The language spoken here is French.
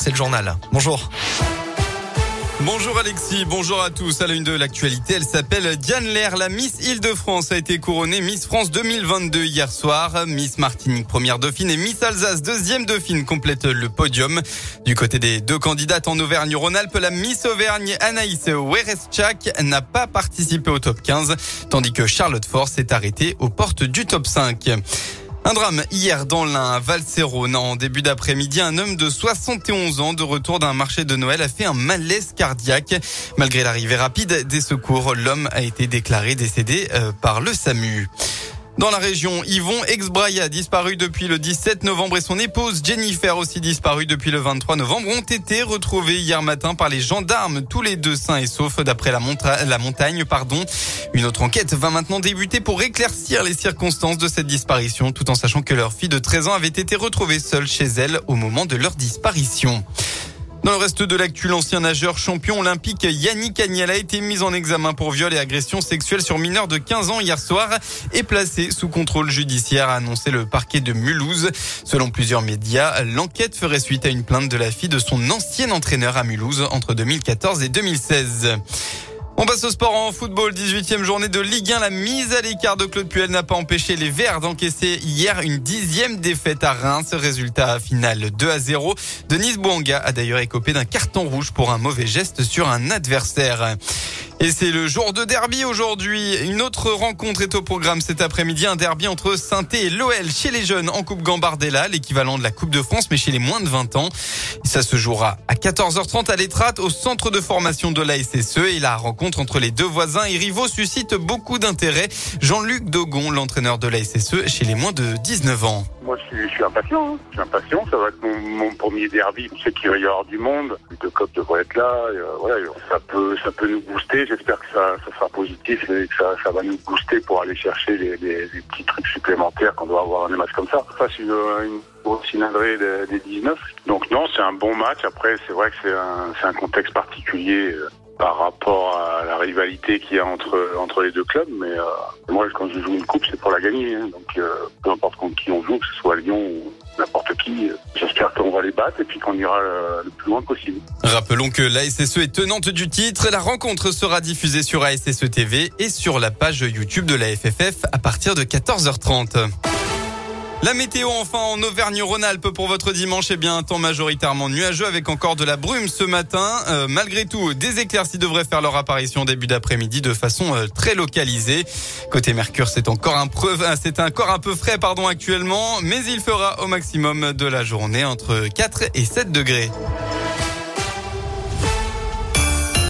c'est le journal. Bonjour. Bonjour Alexis, bonjour à tous. À la une de l'actualité, elle s'appelle Diane Lair. La Miss Île-de-France a été couronnée Miss France 2022 hier soir. Miss Martinique première dauphine et Miss Alsace deuxième dauphine complètent le podium. Du côté des deux candidates en Auvergne-Rhône-Alpes, la Miss Auvergne Anaïs Wereschak n'a pas participé au top 15, tandis que Charlotte Force est arrêtée aux portes du top 5. Un drame hier dans l'Ain, à. En début d'après-midi, un homme de 71 ans de retour d'un marché de Noël a fait un malaise cardiaque. Malgré l'arrivée rapide des secours, l'homme a été déclaré décédé euh, par le SAMU. Dans la région, Yvon Exbraya, disparu depuis le 17 novembre et son épouse Jennifer, aussi disparue depuis le 23 novembre, ont été retrouvés hier matin par les gendarmes, tous les deux sains et saufs d'après la, montagne. Pardon. Une autre enquête va maintenant débuter pour éclaircir les circonstances de cette disparition, tout en sachant que leur fille de 13 ans avait été retrouvée seule chez elle au moment de leur disparition. Dans le reste de l'actu, l'ancien nageur champion olympique Yannick Agnel a été mis en examen pour viol et agression sexuelle sur mineur de 15 ans hier soir et placé sous contrôle judiciaire, a annoncé le parquet de Mulhouse. Selon plusieurs médias, l'enquête ferait suite à une plainte de la fille de son ancien entraîneur à Mulhouse entre 2014 et 2016. On passe au sport en football. 18e journée de Ligue 1. La mise à l'écart de Claude Puel n'a pas empêché les Verts d'encaisser hier une dixième défaite à Reims. Résultat final 2 à 0. Denis Bouanga a d'ailleurs écopé d'un carton rouge pour un mauvais geste sur un adversaire. Et c'est le jour de derby aujourd'hui. Une autre rencontre est au programme cet après-midi. Un derby entre saint et l'OL chez les jeunes en Coupe Gambardella, l'équivalent de la Coupe de France, mais chez les moins de 20 ans. Ça se jouera à 14h30 à l'Étrate, au centre de formation de la SSE. Et la rencontre entre les deux voisins et rivaux suscite beaucoup d'intérêt. Jean-Luc Dogon, l'entraîneur de la SSE chez les moins de 19 ans. Moi, je suis, impatient. Hein. Je suis impatient. Ça va être mon, premier derby. Je sais qu'il va y avoir du monde. Les deux copes devraient être là. Euh, voilà, ça peut, ça peut nous booster. J'espère que ça, ça, sera positif et que ça, ça, va nous booster pour aller chercher les, petits trucs supplémentaires qu'on doit avoir dans des matchs comme ça. Face une, une grosse cylindrée des 19. Donc non, c'est un bon match. Après, c'est vrai que c'est un, un contexte particulier. Euh, par rapport à la rivalité qu'il y a entre entre les deux clubs. Mais euh, moi, quand je joue une coupe, c'est pour la gagner. Hein. Donc, euh, peu importe contre qui on joue, que ce soit Lyon ou n'importe qui, euh, j'espère qu'on va les battre et puis qu'on ira le plus loin possible. Rappelons que la SSE est tenante du titre. La rencontre sera diffusée sur ASSE TV et sur la page YouTube de la FFF à partir de 14h30. La météo enfin en Auvergne-Rhône-Alpes pour votre dimanche, est bien un temps majoritairement nuageux avec encore de la brume ce matin. Euh, malgré tout, des éclaircies devraient faire leur apparition début d'après-midi de façon euh, très localisée. Côté Mercure, c'est encore un peu, euh, c'est encore un peu frais pardon actuellement, mais il fera au maximum de la journée entre 4 et 7 degrés.